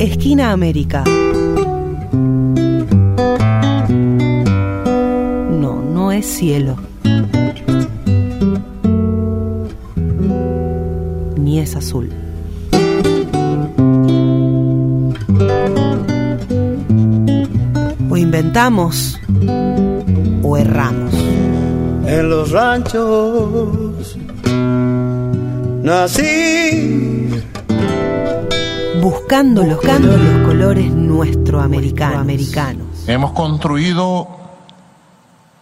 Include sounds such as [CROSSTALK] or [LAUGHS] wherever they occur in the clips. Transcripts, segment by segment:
Esquina América. No, no es cielo. Ni es azul. O inventamos o erramos. En los ranchos nací buscando los, buscando los colores nuestro americanos. Hemos construido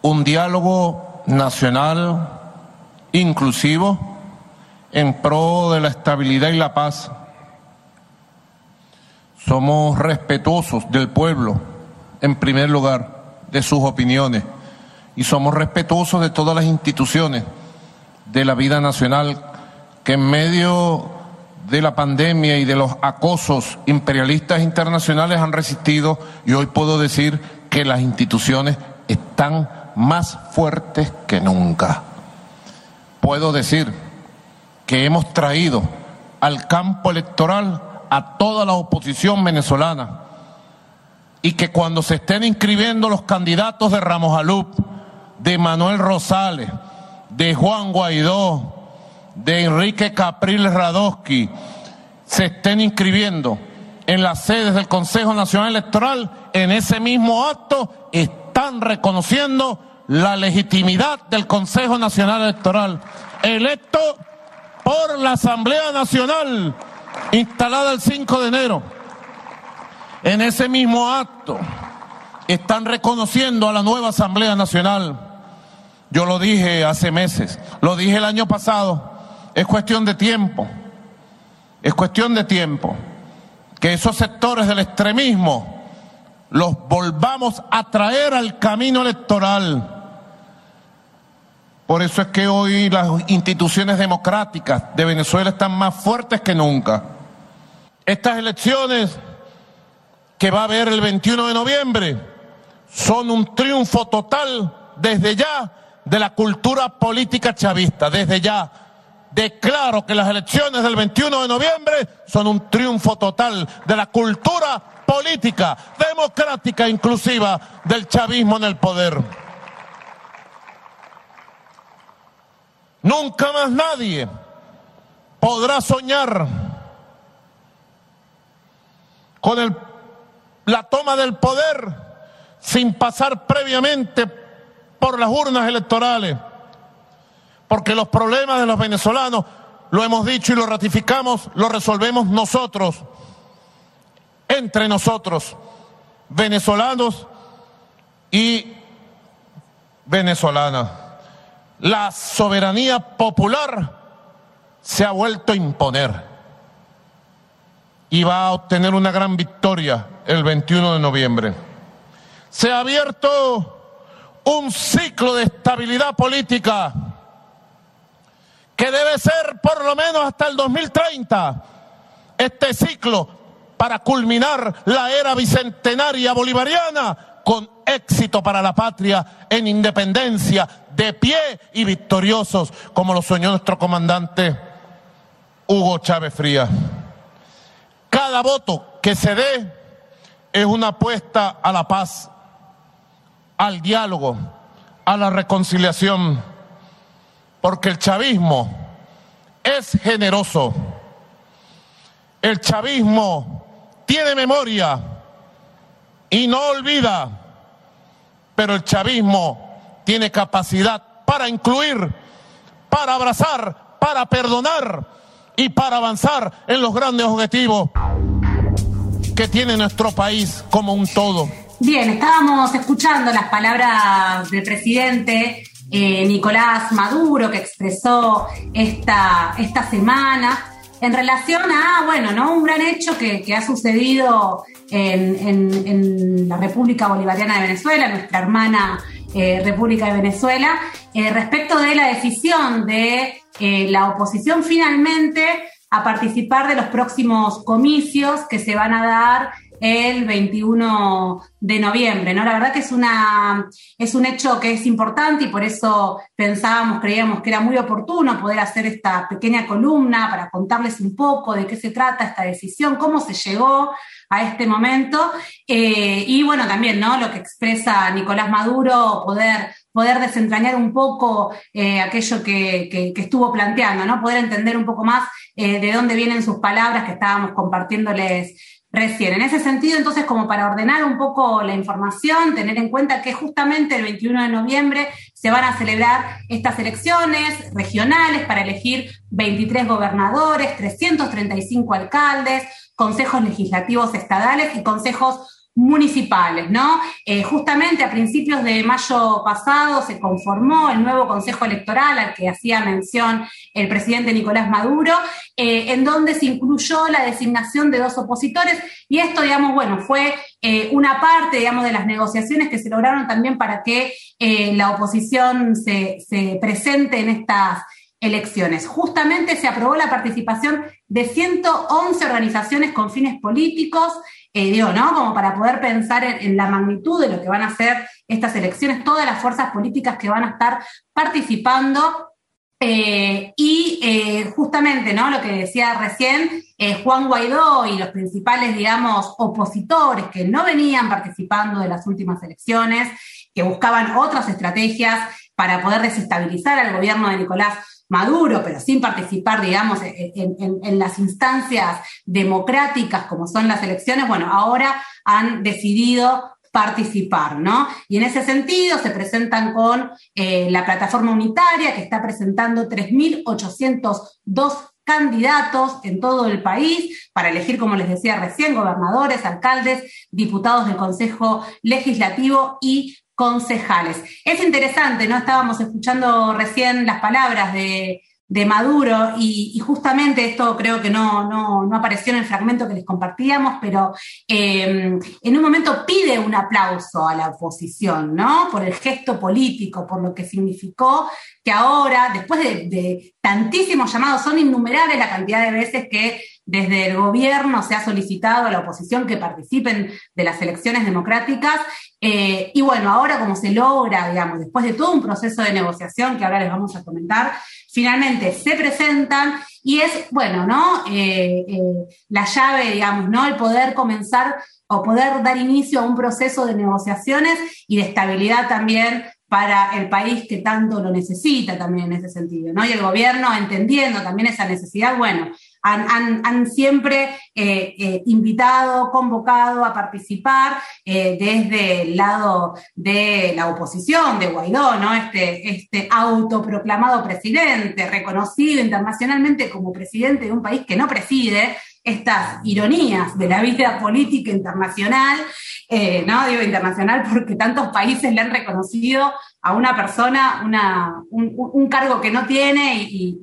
un diálogo nacional inclusivo en pro de la estabilidad y la paz. Somos respetuosos del pueblo, en primer lugar, de sus opiniones, y somos respetuosos de todas las instituciones de la vida nacional que en medio de la pandemia y de los acosos imperialistas internacionales han resistido y hoy puedo decir que las instituciones están más fuertes que nunca. Puedo decir que hemos traído al campo electoral a toda la oposición venezolana y que cuando se estén inscribiendo los candidatos de Ramos Alup, de Manuel Rosales, de Juan Guaidó, de Enrique Capriles Radosky se estén inscribiendo en las sedes del Consejo Nacional Electoral, en ese mismo acto están reconociendo la legitimidad del Consejo Nacional Electoral, electo por la Asamblea Nacional, instalada el 5 de enero. En ese mismo acto están reconociendo a la nueva Asamblea Nacional. Yo lo dije hace meses, lo dije el año pasado, es cuestión de tiempo, es cuestión de tiempo que esos sectores del extremismo los volvamos a traer al camino electoral. Por eso es que hoy las instituciones democráticas de Venezuela están más fuertes que nunca. Estas elecciones que va a haber el 21 de noviembre son un triunfo total desde ya de la cultura política chavista, desde ya declaro que las elecciones del 21 de noviembre son un triunfo total de la cultura política, democrática, inclusiva del chavismo en el poder. Nunca más nadie podrá soñar con el, la toma del poder sin pasar previamente por las urnas electorales porque los problemas de los venezolanos, lo hemos dicho y lo ratificamos, lo resolvemos nosotros, entre nosotros, venezolanos y venezolanas. La soberanía popular se ha vuelto a imponer y va a obtener una gran victoria el 21 de noviembre. Se ha abierto un ciclo de estabilidad política que debe ser por lo menos hasta el 2030 este ciclo para culminar la era bicentenaria bolivariana con éxito para la patria en independencia, de pie y victoriosos, como lo soñó nuestro comandante Hugo Chávez Frías. Cada voto que se dé es una apuesta a la paz, al diálogo, a la reconciliación porque el chavismo es generoso. El chavismo tiene memoria y no olvida, pero el chavismo tiene capacidad para incluir, para abrazar, para perdonar y para avanzar en los grandes objetivos que tiene nuestro país como un todo. Bien, estábamos escuchando las palabras del presidente eh, Nicolás Maduro, que expresó esta, esta semana en relación a, bueno, ¿no? Un gran hecho que, ha sucedido en, la República Bolivariana de Venezuela, nuestra hermana eh, República de Venezuela, eh, respecto de la decisión de la oposición finalmente a participar de los próximos comicios que se van a dar el 21 de noviembre, ¿no? La verdad que es una es un hecho que es importante y por eso pensábamos, creíamos que era muy oportuno poder hacer esta pequeña columna para contarles un poco de qué se trata esta decisión, cómo se llegó a este momento eh, y bueno, también, ¿no? Lo que expresa Nicolás Maduro, poder poder desentrañar un poco eh, aquello que, estuvo planteando, ¿no? Poder entender un poco más eh, de dónde vienen sus palabras que estábamos compartiéndoles recién. En ese sentido, entonces, como para ordenar un poco la información, tener en cuenta que justamente el 21 de noviembre se van a celebrar estas elecciones regionales para elegir 23 gobernadores, 335 alcaldes, consejos legislativos estadales y consejos municipales, ¿no? Eh, justamente a principios de mayo pasado se conformó el nuevo Consejo Electoral al que hacía mención el presidente Nicolás Maduro, eh, en donde se incluyó la designación de dos opositores y esto, digamos, bueno, fue eh, una parte, digamos, de las negociaciones que se lograron también para que la oposición se, se presente en estas elecciones. Justamente se aprobó la participación de 111 organizaciones con fines políticos, eh, digo, ¿no? Como para poder pensar en, la magnitud de lo que van a ser estas elecciones, todas las fuerzas políticas que van a estar participando. Eh, y eh, justamente, ¿no? Lo que decía recién, Juan Guaidó y los principales, digamos, opositores que no venían participando de las últimas elecciones, que buscaban otras estrategias para poder desestabilizar al gobierno de Nicolás Maduro, pero sin participar, digamos, en, las instancias democráticas como son las elecciones, bueno, ahora han decidido participar, ¿no? Y en ese sentido se presentan con eh, la plataforma unitaria que está presentando 3.802 candidatos en todo el país para elegir, como les decía recién, gobernadores, alcaldes, diputados del Consejo Legislativo y concejales. Es interesante, ¿no? Estábamos escuchando recién las palabras de, Maduro y, justamente esto creo que no, no, apareció en el fragmento que les compartíamos, pero em, en un momento pide un aplauso a la oposición, ¿no? Por el gesto político, por lo que significó que ahora, después de, de tantísimos llamados, son innumerables la cantidad de veces que desde el gobierno se ha solicitado a la oposición que participen de las elecciones democráticas. Eh, y bueno, ahora como se logra, digamos, después de todo un proceso de negociación que ahora les vamos a comentar, finalmente se presentan y es, bueno, ¿no? Eh, eh, la llave, digamos, ¿no? El poder comenzar o poder dar inicio a un proceso de negociaciones y de estabilidad también para el país que tanto lo necesita también en ese sentido, ¿no? Y el gobierno entendiendo también esa necesidad, bueno, han, siempre eh, eh, invitado, convocado a participar eh, desde el lado de la oposición, de Guaidó, ¿no? Este, este autoproclamado presidente, reconocido internacionalmente como presidente de un país que no preside, estas ironías de la vida política internacional, no digo internacional porque tantos países le han reconocido a una persona un, cargo que no tiene y,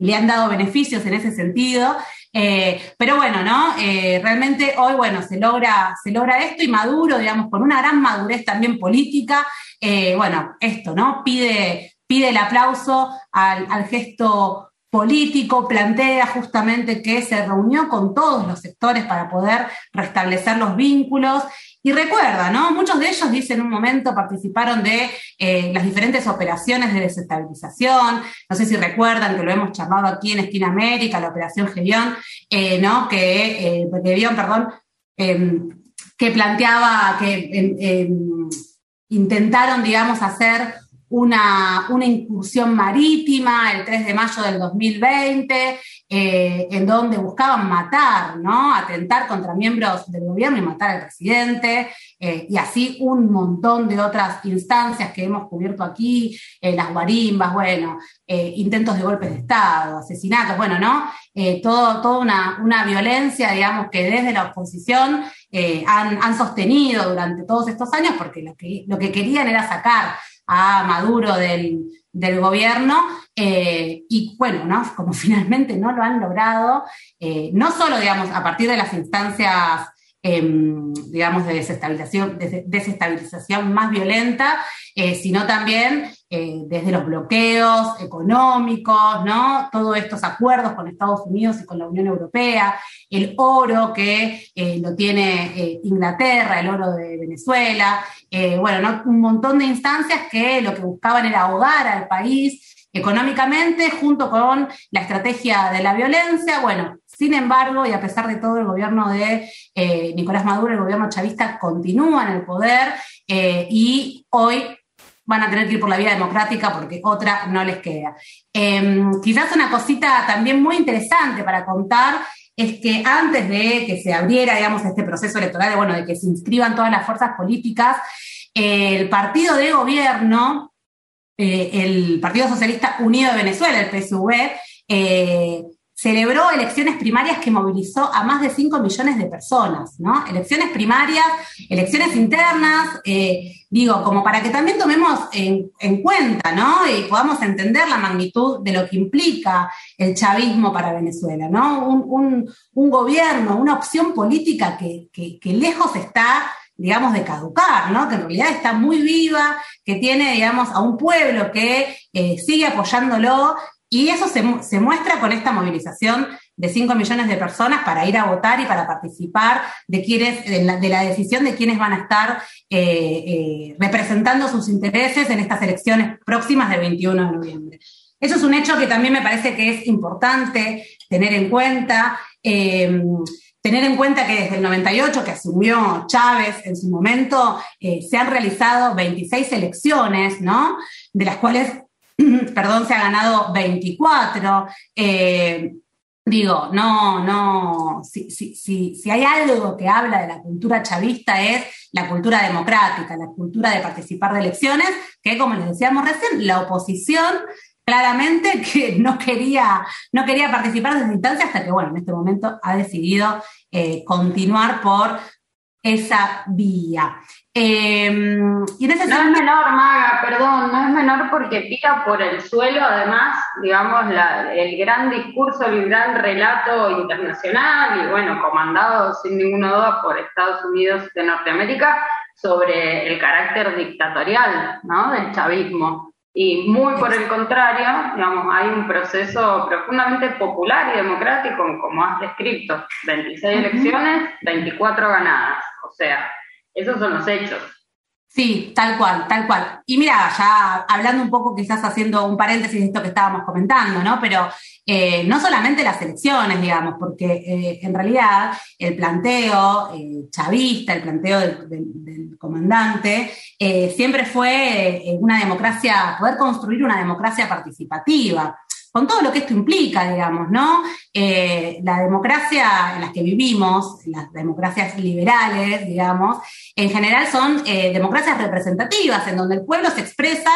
le han dado beneficios en ese sentido. Eh, pero bueno, ¿no? Eh, realmente hoy, bueno, se logra, se logra esto y Maduro, digamos, con una gran madurez también política, eh, bueno, esto, ¿no? Pide, pide el aplauso al, al gesto político, plantea justamente que se reunió con todos los sectores para poder restablecer los vínculos y recuerda, ¿no? Muchos de ellos, dice en un momento, participaron de eh, las diferentes operaciones de desestabilización. No sé si recuerdan que lo hemos charlado aquí en Esquina América, la operación Gevión, eh, ¿no? Que, eh, perdón, em, que planteaba que em, em, intentaron, digamos, hacer una, una, incursión marítima el 3 de mayo del 2020, eh, en donde buscaban matar, ¿no? Atentar contra miembros del gobierno y matar al presidente, eh, y así un montón de otras instancias que hemos cubierto aquí, eh, las guarimbas, bueno, intentos de golpes de Estado, asesinatos, bueno, ¿no? todo, toda una, una, violencia, digamos, que desde la oposición han, han, sostenido durante todos estos años, porque lo que, lo que querían era sacar a Maduro del, gobierno eh, y bueno, ¿no? [LAUGHS] como finalmente no lo han logrado, eh, no solo, digamos, a partir de las instancias em, digamos, de desestabilización, desestabilización más violenta, eh, sino también desde los bloqueos económicos, ¿no? Todos estos acuerdos con Estados Unidos y con la Unión Europea, el oro que lo tiene Inglaterra, el oro de Venezuela, bueno, un montón de instancias que lo que buscaban era ahogar al país económicamente junto con la estrategia de la violencia. Bueno, sin embargo, y a pesar de todo, el gobierno de Nicolás Maduro, el gobierno chavista, continúa en el poder y hoy van a tener que ir por la vía democrática porque otra no les queda. Em, quizás una cosita también muy interesante para contar es que antes de que se abriera, digamos, este proceso electoral, de, bueno, de que se inscriban todas las fuerzas políticas, el partido de gobierno, eh, el Partido Socialista Unido de Venezuela, el PSV, celebró elecciones primarias que movilizó a más de 5 millones de personas, ¿no? Elecciones primarias, elecciones internas, eh, digo, como para que también tomemos en, cuenta, ¿no? Y podamos entender la magnitud de lo que implica el chavismo para Venezuela, ¿no? Un, gobierno, una opción política que, lejos está digamos, de caducar, ¿no? Que en realidad está muy viva, que tiene, digamos, a un pueblo que eh, sigue apoyándolo y eso se, muestra con esta movilización de 5 millones de personas para ir a votar y para participar de, quienes, de, la, decisión de quiénes van a estar eh, eh, representando sus intereses en estas elecciones próximas del 21 de noviembre. Eso es un hecho que también me parece que es importante tener en cuenta. Em, tener en cuenta que desde el 98, que asumió Chávez en su momento, eh, se han realizado 26 elecciones, ¿no? De las cuales [CLEARS THROAT] perdón, se ha ganado 24. Eh, digo, no, no, si, si, si, hay algo que habla de la cultura chavista es la cultura democrática, la cultura de participar de elecciones, que como les decíamos recién, la oposición claramente [LAUGHS] que no quería, no quería participar de esa instancia hasta que, bueno, en este momento ha decidido eh, continuar por esa vía. Y no es menor, Maga, perdón, no es menor porque tira por el suelo, además, digamos, el gran discurso, el gran relato internacional y, bueno, comandado sin ninguna duda por Estados Unidos de Norteamérica sobre el carácter dictatorial ¿no? del chavismo. Y muy por el contrario, digamos, hay un proceso profundamente popular y democrático, como has descrito, 26 elecciones, 24 ganadas. O sea, esos son los hechos. Sí, tal cual, tal cual. Y mira, ya hablando un poco, quizás haciendo un paréntesis de esto que estábamos comentando, ¿no? Pero eh, no solamente las elecciones, digamos, porque eh, en realidad el planteo eh, chavista, el planteo del comandante, siempre fue una democracia, poder construir una democracia participativa con todo lo que esto implica, digamos, ¿no? Eh, la democracia en la que vivimos, las democracias liberales, digamos, en general son eh, democracias representativas, en donde el pueblo se expresa,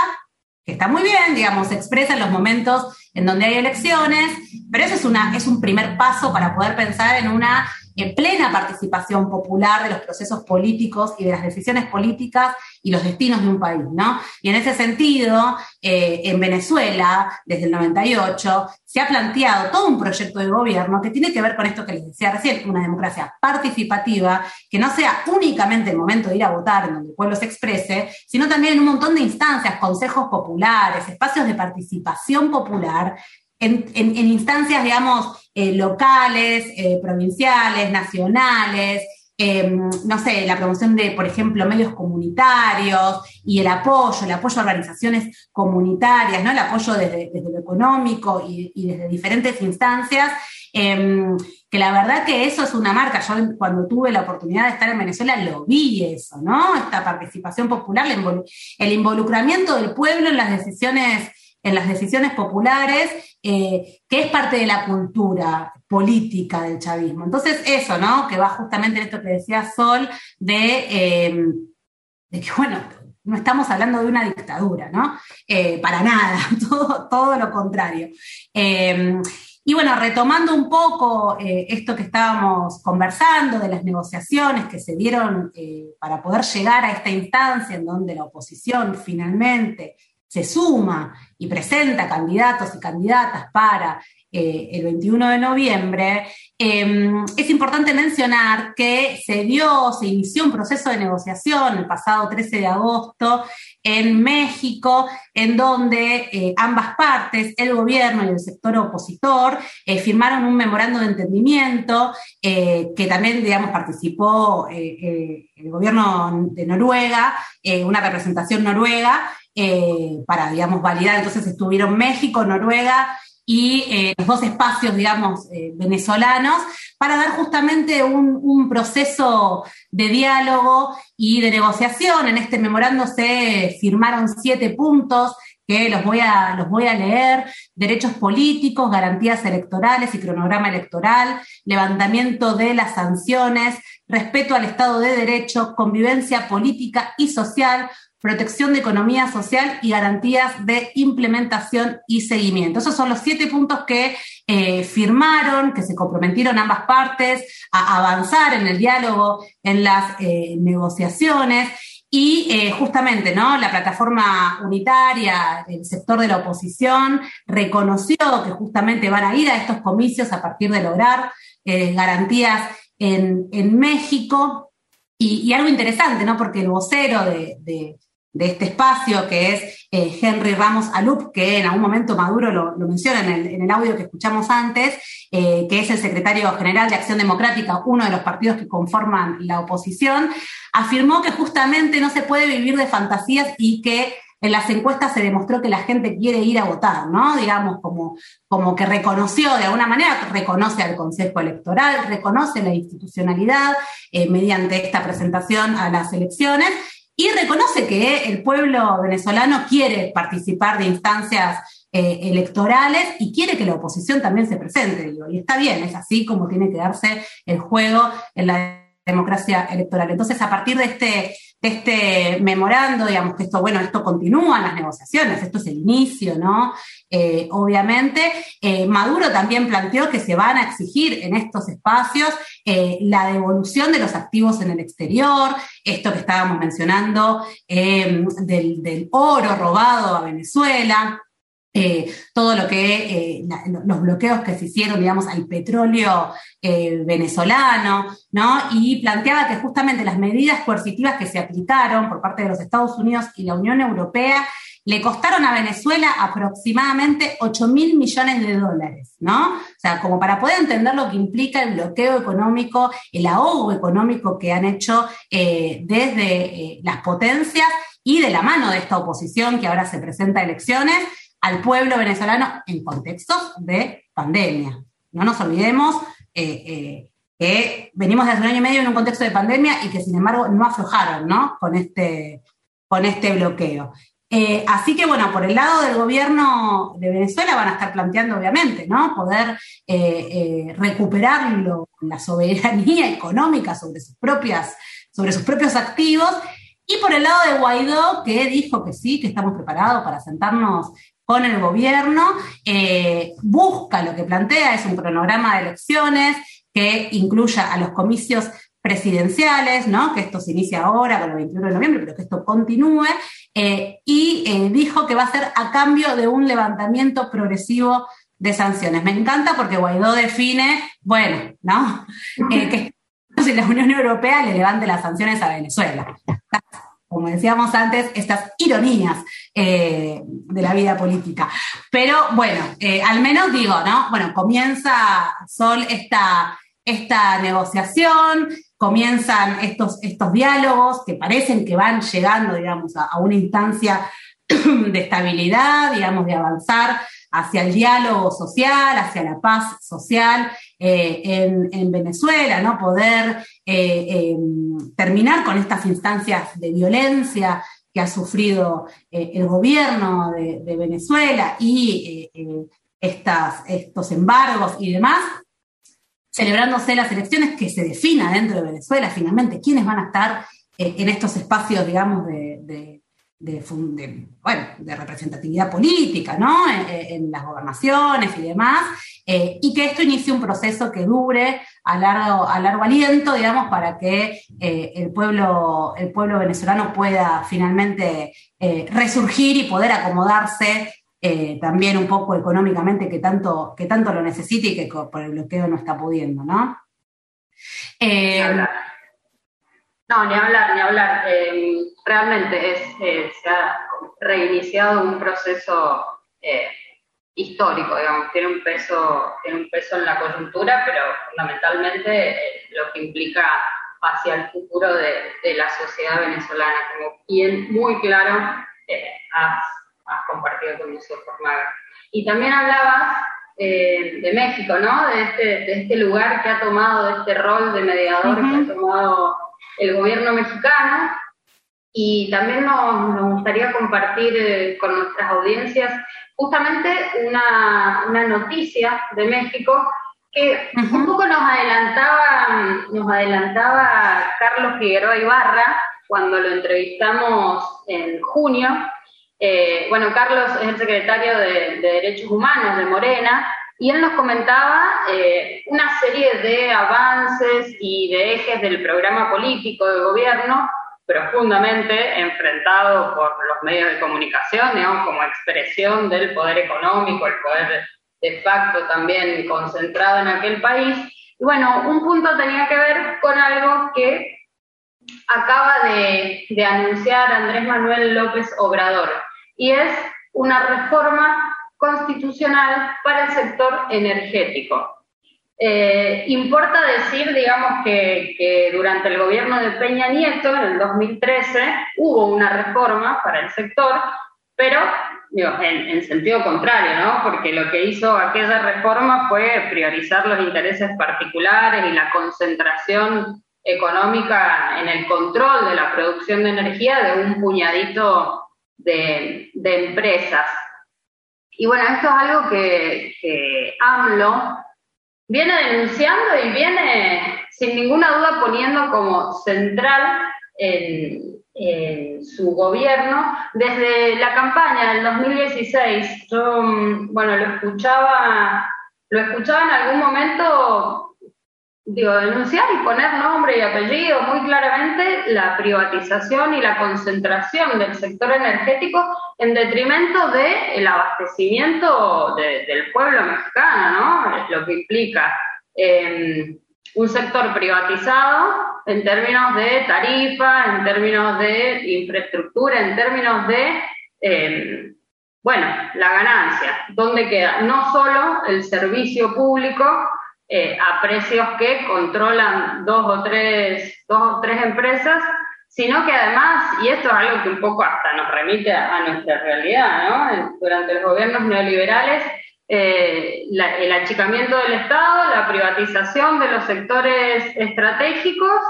que está muy bien, digamos, se expresa en los momentos en donde hay elecciones, pero eso es, una, es un primer paso para poder pensar en una en plena participación popular de los procesos políticos y de las decisiones políticas y los destinos de un país, ¿no? Y en ese sentido, eh, en Venezuela, desde el 98, se ha planteado todo un proyecto de gobierno que tiene que ver con esto que les decía recién, una democracia participativa, que no sea únicamente el momento de ir a votar en donde el pueblo se exprese, sino también en un montón de instancias, consejos populares, espacios de participación popular, en, instancias, digamos, eh, locales, eh, provinciales, nacionales, em, no sé, la promoción de, por ejemplo, medios comunitarios y el apoyo, el apoyo a organizaciones comunitarias, ¿no? El apoyo desde, lo económico y, desde diferentes instancias, em, que la verdad que eso es una marca. Yo cuando tuve la oportunidad de estar en Venezuela lo vi eso, ¿no? Esta participación popular, el involucramiento del pueblo en las decisiones en las decisiones populares, eh, que es parte de la cultura política del chavismo. Entonces, eso, ¿no? Que va justamente en esto que decía Sol, de, em, que, bueno, no estamos hablando de una dictadura, ¿no? Eh, para nada, [LAUGHS] todo, todo lo contrario. Em, y bueno, retomando un poco eh, esto que estábamos conversando de las negociaciones que se dieron para poder llegar a esta instancia en donde la oposición finalmente se suma y presenta candidatos y candidatas para el 21 de noviembre, em, es importante mencionar que se dio, se inició un proceso de negociación el pasado 13 de agosto en México, en donde ambas partes, el gobierno y el sector opositor, firmaron un memorando de entendimiento que también, digamos, participó el gobierno de Noruega, una representación noruega, eh, para, digamos, validar. Entonces estuvieron México, Noruega y eh, los dos espacios, digamos, eh, venezolanos, para dar justamente un, proceso de diálogo y de negociación. En este memorando se firmaron siete puntos que los voy, a, los voy a leer, derechos políticos, garantías electorales y cronograma electoral, levantamiento de las sanciones, respeto al Estado de Derecho, convivencia política y social, protección de economía social y garantías de implementación y seguimiento. Esos son los siete puntos que eh, firmaron, que se comprometieron ambas partes a avanzar en el diálogo, en las eh, negociaciones. Y eh, justamente, ¿no? La plataforma unitaria, el sector de la oposición, reconoció que justamente van a ir a estos comicios a partir de lograr garantías en, México. Y, algo interesante, ¿no? Porque el vocero de este espacio, que es eh, Henry Ramos Alup, que en algún momento Maduro lo, menciona en el, audio que escuchamos antes, eh, que es el secretario general de Acción Democrática, uno de los partidos que conforman la oposición, afirmó que justamente no se puede vivir de fantasías y que en las encuestas se demostró que la gente quiere ir a votar, ¿no? Digamos, como, como que reconoció de alguna manera, reconoce al Consejo Electoral, reconoce la institucionalidad eh, mediante esta presentación a las elecciones y reconoce que el pueblo venezolano quiere participar de instancias eh, electorales y quiere que la oposición también se presente, digo, y está bien, es así como tiene que darse el juego en la democracia electoral. Entonces, a partir de este, este memorando, digamos que esto, bueno, esto continúa en las negociaciones, esto es el inicio, ¿no? Eh, obviamente, eh, Maduro también planteó que se van a exigir en estos espacios eh, la devolución de los activos en el exterior, esto que estábamos mencionando del oro robado a Venezuela. Eh, todo lo que, eh, los bloqueos que se hicieron, digamos, al petróleo eh, venezolano, ¿no? Y planteaba que justamente las medidas coercitivas que se aplicaron por parte de los Estados Unidos y la Unión Europea le costaron a Venezuela aproximadamente 8 mil millones de dólares, ¿no? O sea, como para poder entender lo que implica el bloqueo económico, el ahogo económico que han hecho desde las potencias y de la mano de esta oposición que ahora se presenta a elecciones, al pueblo venezolano en contextos de pandemia. No nos olvidemos eh, eh, que venimos desde un año y medio en un contexto de pandemia y que sin embargo no aflojaron ¿no? Con, este, con este bloqueo. Eh, así que bueno, por el lado del gobierno de Venezuela van a estar planteando obviamente, ¿no? Poder recuperar la soberanía [LAUGHS] económica sobre sus, propias, sobre sus propios activos y por el lado de Guaidó, que dijo que sí, que estamos preparados para sentarnos con el gobierno, eh, busca lo que plantea, es un cronograma de elecciones que incluya a los comicios presidenciales, ¿no? que esto se inicia ahora con el 21 de noviembre, pero que esto continúe, eh, y eh, dijo que va a ser a cambio de un levantamiento progresivo de sanciones. Me encanta porque Guaidó define, bueno, ¿no? [LAUGHS] que [LAUGHS] si la Unión Europea le levante las sanciones a Venezuela como decíamos antes, estas ironías eh, de la vida política. Pero bueno, eh, al menos digo, ¿no? Bueno, comienza Sol esta, esta negociación, comienzan estos, estos diálogos que parecen que van llegando, digamos, a, a una instancia [CLEARS THROAT] de estabilidad, digamos, de avanzar hacia el diálogo social, hacia la paz social, eh, en, Venezuela, ¿no? Poder eh, em, terminar con estas instancias de violencia que ha sufrido eh, el gobierno de, Venezuela y estos embargos y demás, celebrándose las elecciones que se defina dentro de Venezuela finalmente quiénes van a estar en estos espacios, digamos, de, bueno, de representatividad política, ¿no? En, las gobernaciones y demás, eh, y que esto inicie un proceso que dure a largo, a largo aliento, digamos, para que eh, el, pueblo, el pueblo venezolano pueda finalmente eh, resurgir y poder acomodarse eh, también un poco económicamente que tanto, que tanto lo necesita y que por el bloqueo no está pudiendo, ¿no? Eh, no, ni hablar, ni hablar. Eh, realmente se ha reiniciado un proceso histórico, digamos, tiene un peso, tiene un peso en la coyuntura, pero fundamentalmente lo que implica hacia el futuro de, la sociedad venezolana, como bien muy claro has has compartido con nosotros, Maga. Y también hablabas eh, de México, ¿no? De este, de este lugar que ha tomado, de este rol de mediador que ha tomado el gobierno mexicano. Y también nos, nos gustaría compartir eh, con nuestras audiencias justamente una, una, noticia de México que un poco nos adelantaba, nos adelantaba Carlos Figueroa Ibarra cuando lo entrevistamos en junio. Eh, bueno, Carlos es el secretario de, Derechos Humanos de Morena y él nos comentaba eh, una serie de avances y de ejes del programa político del gobierno profundamente enfrentado por los medios de comunicación, como expresión del poder económico, el poder de facto también concentrado en aquel país. Y bueno, un punto tenía que ver con algo que acaba de, de anunciar Andrés Manuel López Obrador y es una reforma constitucional para el sector energético. Eh, importa decir, digamos, que, durante el gobierno de Peña Nieto, en el 2013, hubo una reforma para el sector, pero en, en, sentido contrario, ¿no? Porque lo que hizo aquella reforma fue priorizar los intereses particulares y la concentración económica en el control de la producción de energía de un puñadito de, empresas. Y bueno, esto es algo que, AMLO viene denunciando y viene sin ninguna duda poniendo como central en, su gobierno desde la campaña del 2016. Yo, mm, bueno, lo escuchaba, lo escuchaba en algún momento digo, denunciar y poner nombre y apellido muy claramente la privatización y la concentración del sector energético en detrimento del abastecimiento del pueblo mexicano, ¿no? Lo que implica em, un sector privatizado en términos de tarifa, en términos de infraestructura, en términos de, em, bueno, la ganancia, donde queda no solo el servicio público, eh, a precios que controlan dos o, tres, dos o tres empresas, sino que además, y esto es algo que un poco hasta nos remite a, nuestra realidad, ¿no? Durante los gobiernos neoliberales, eh, el achicamiento del Estado, la privatización de los sectores estratégicos,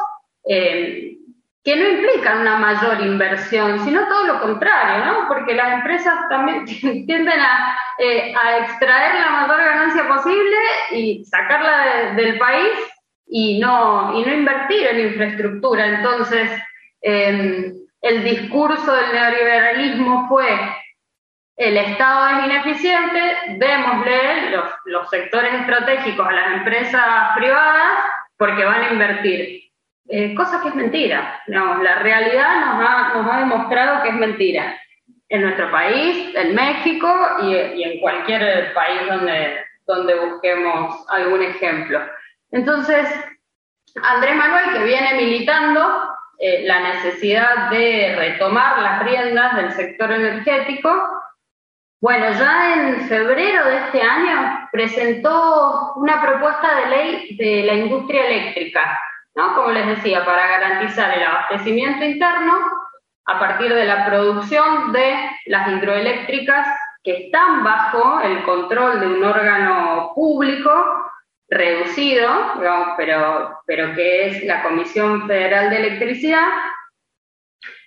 eh, que no implican una mayor inversión, sino todo lo contrario, ¿no? Porque las empresas también [LAUGHS] tienden eh, a, extraer la mayor ganancia posible y sacarla del país y no, y no invertir en infraestructura. Entonces, em, el discurso del neoliberalismo fue el Estado es ineficiente, démosle los, los sectores estratégicos a las empresas privadas porque van a invertir. Eh, cosa que es mentira. la realidad nos ha, nos ha, demostrado que es mentira. En nuestro país, en México y, en cualquier país donde, donde busquemos algún ejemplo. Entonces, Andrés Manuel, que viene militando eh, la necesidad de retomar las riendas del sector energético, bueno, ya en febrero de este año presentó una propuesta de ley de la industria eléctrica, como les decía, para garantizar el abastecimiento interno a partir de la producción de las hidroeléctricas que están bajo el control de un órgano público reducido, pero, pero que es la Comisión Federal de Electricidad.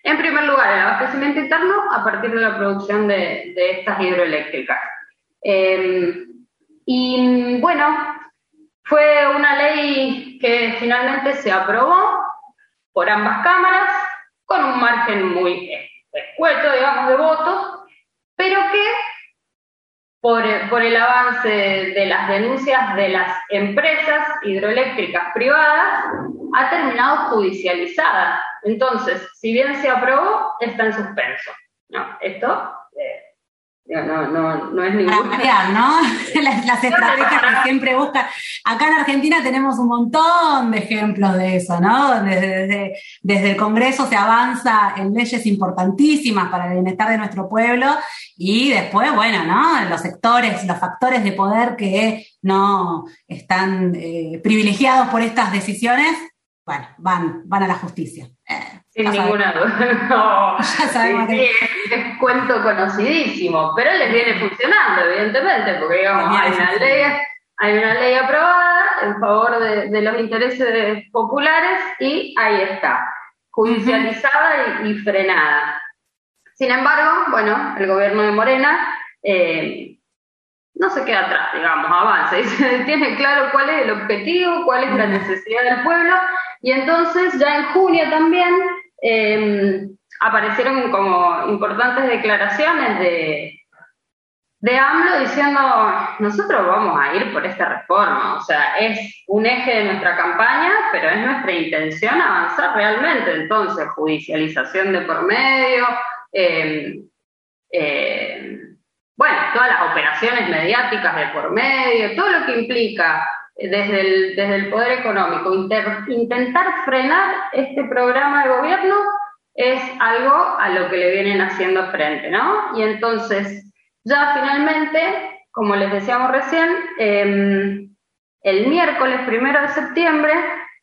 En primer lugar, el abastecimiento interno a partir de la producción de, estas hidroeléctricas. Eh, y bueno, fue una ley que finalmente se aprobó por ambas cámaras con un margen muy escueto, digamos, de votos, pero que por, por, el avance de las denuncias de las empresas hidroeléctricas privadas, ha terminado judicializada. Entonces, si bien se aprobó, está en suspenso. ¿no? Esto eh, No, no, no es ninguna. ¿no? [LAUGHS] Las, estrategias que siempre buscan. Acá en Argentina tenemos un montón de ejemplos de eso, ¿no? Desde, desde, el Congreso se avanza en leyes importantísimas para el bienestar de nuestro pueblo y después, bueno, ¿no? Los sectores, los factores de poder que no están eh, privilegiados por estas decisiones, bueno, van, van a la justicia. Eh, Sin ninguna duda. No. es, cuento conocidísimo, pero les viene funcionando, evidentemente, porque digamos, hay una ley, hay una ley aprobada en favor de, los intereses populares y ahí está, judicializada y, frenada. Sin embargo, bueno, el gobierno de Morena eh, no se queda atrás, digamos, avanza y [LAUGHS] tiene claro cuál es el objetivo, cuál es la necesidad del pueblo y entonces ya en junio también em, aparecieron como importantes declaraciones de, de AMLO diciendo, nosotros vamos a ir por esta reforma, o sea, es un eje de nuestra campaña, pero es nuestra intención avanzar realmente. Entonces, judicialización de por medio, em, em, bueno, todas las operaciones mediáticas de por medio, todo lo que implica desde el, desde el poder económico. intentar frenar este programa de gobierno es algo a lo que le vienen haciendo frente, ¿no? Y entonces, ya finalmente, como les decíamos recién, em, el miércoles primero de septiembre,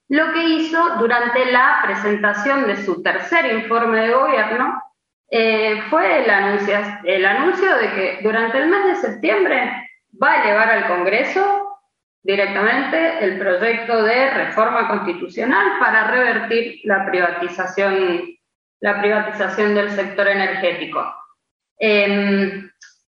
lo que hizo durante la presentación de su tercer informe de gobierno eh, fue el anuncio, el anuncio de que durante el mes de septiembre va a elevar al Congreso directamente el proyecto de reforma constitucional para revertir la privatización, la privatización del sector energético. Em,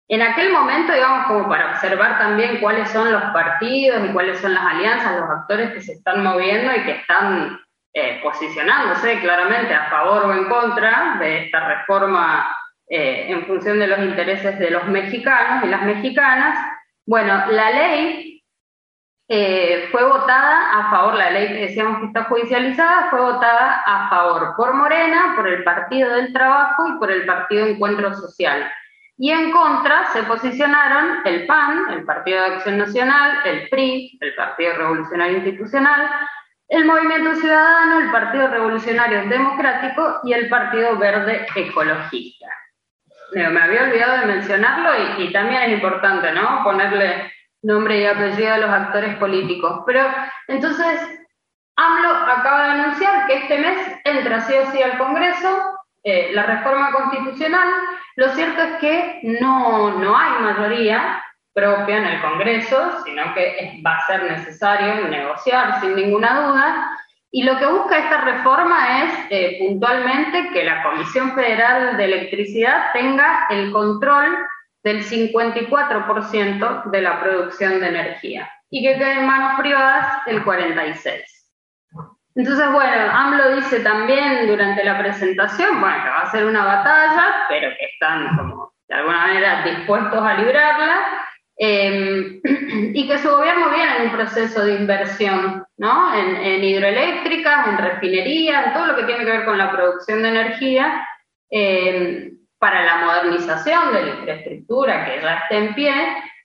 en aquel momento, digamos, como para observar también cuáles son los partidos y cuáles son las alianzas, los actores que se están moviendo y que están eh, posicionándose claramente a favor o en contra de esta reforma eh, en función de los intereses de los mexicanos y las mexicanas. Bueno, la ley eh, fue votada a favor, la ley que decíamos que está judicializada, fue votada a favor por Morena, por el Partido del Trabajo y por el Partido Encuentro Social. Y en contra se posicionaron el PAN, el Partido de Acción Nacional, el PRI, el Partido Revolucionario Institucional, el Movimiento Ciudadano, el Partido Revolucionario Democrático y el Partido Verde Ecologista. Me había olvidado de mencionarlo y, y también es importante, ¿no? Ponerle nombre y apellido de los actores políticos. Pero entonces, AMLO acaba de anunciar que este mes entra sí o sí al Congreso eh, la reforma constitucional. Lo cierto es que no, no hay mayoría propia en el Congreso, sino que va a ser necesario negociar sin ninguna duda. Y lo que busca esta reforma es eh, puntualmente que la Comisión Federal de Electricidad tenga el control del 54% de la producción de energía y que quede en manos privadas el 46%. Entonces, bueno, AMLO dice también durante la presentación, bueno, que va a ser una batalla, pero que están como de alguna manera dispuestos a librarla, em, [CLEARS THROAT] y que su gobierno viene en un proceso de inversión, ¿no? En, hidroeléctricas, en refinería, en todo lo que tiene que ver con la producción de energía, eh, para la modernización de la infraestructura que ya está en pie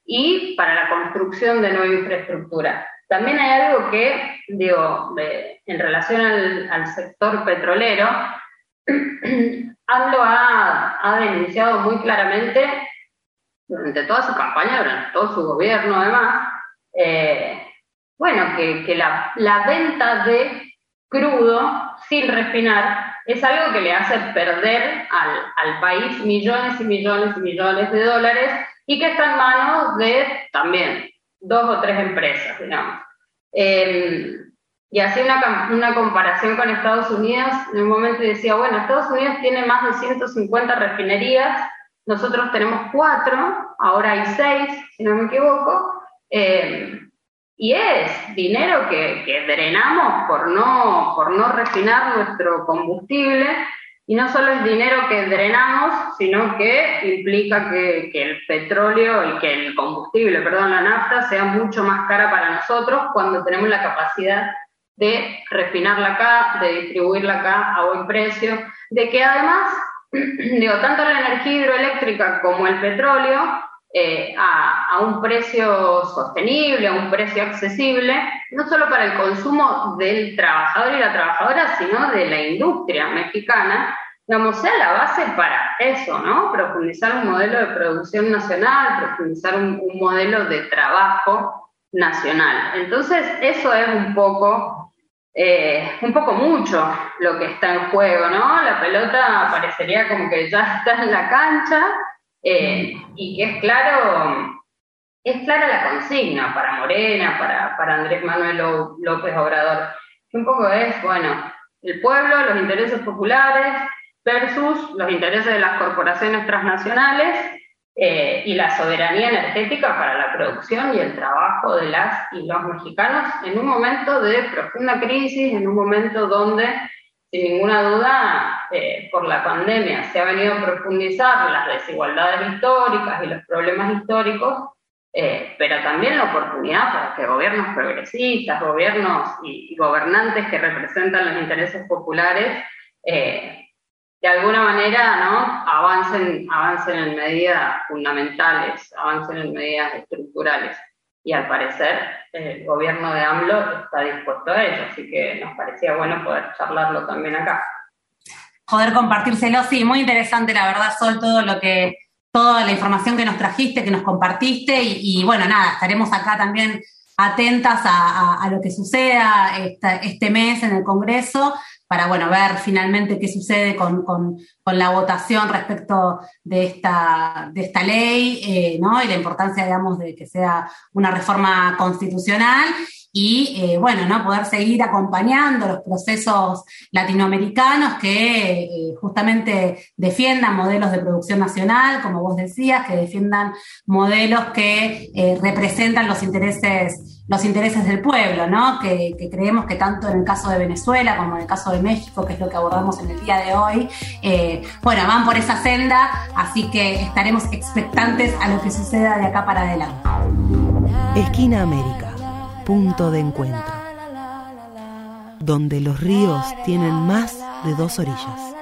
y para la construcción de nueva infraestructura. También hay algo que, digo, en relación al, sector petrolero, [CLEARS THROAT] AMLO ha, denunciado muy claramente durante toda su campaña, durante todo su gobierno además, eh, bueno, que, la, la, venta de crudo sin refinar es algo que le hace perder al, país millones y millones y millones de dólares y que está en manos de también dos o tres empresas, digamos. Em, y hacía una, una, comparación con Estados Unidos, en un momento decía, bueno, Estados Unidos tiene más de 150 refinerías, nosotros tenemos cuatro, ahora hay seis, si no me equivoco, em, y es dinero que, drenamos por no, por no refinar nuestro combustible, y no solo es dinero que drenamos, sino que implica que, el petróleo, y que el combustible, perdón, la nafta, sea mucho más cara para nosotros cuando tenemos la capacidad de refinarla acá, de distribuirla acá a buen precio, de que además [CLEARS THROAT] digo, tanto la energía hidroeléctrica como el petróleo eh, a, un precio sostenible, a un precio accesible, no solo para el consumo del trabajador y la trabajadora, sino de la industria mexicana, digamos, sea la base para eso, ¿no? Profundizar un modelo de producción nacional, profundizar un, modelo de trabajo nacional. Entonces, eso es un poco, eh, un poco mucho lo que está en juego, ¿no? La pelota parecería como que ya está en la cancha eh, y que es claro, es clara la consigna para Morena, para, para Andrés Manuel López Obrador, que un poco es, bueno, el pueblo, los intereses populares versus los intereses de las corporaciones transnacionales eh, y la soberanía energética para la producción y el trabajo de las y los mexicanos en un momento de profunda crisis, en un momento donde sin ninguna duda, eh, por la pandemia se ha venido a profundizar las desigualdades históricas y los problemas históricos, eh, pero también la oportunidad para que gobiernos progresistas, gobiernos y, gobernantes que representan los intereses populares, eh, de alguna manera ¿no? avancen, avancen en medidas fundamentales, avancen en medidas estructurales y al parecer el gobierno de AMLO está dispuesto a ello, así que nos parecía bueno poder charlarlo también acá. Poder compartírselo, sí, muy interesante la verdad, Sol, todo lo que, toda la información que nos trajiste, que nos compartiste y, bueno, nada, estaremos acá también atentas a, lo que suceda este mes en el Congreso para bueno, ver finalmente qué sucede con, la votación respecto de esta, de esta ley, eh, ¿no? Y la importancia, digamos, de que sea una reforma constitucional y eh, bueno, ¿no? poder seguir acompañando los procesos latinoamericanos que eh, justamente defiendan modelos de producción nacional, como vos decías, que defiendan modelos que representan los intereses, los intereses del pueblo, ¿no? Que, creemos que tanto en el caso de Venezuela como en el caso de México, que es lo que abordamos en el día de hoy, bueno, van por esa senda, así que estaremos expectantes a lo que suceda de acá para adelante. Esquina América punto de encuentro, donde los ríos tienen más de dos orillas.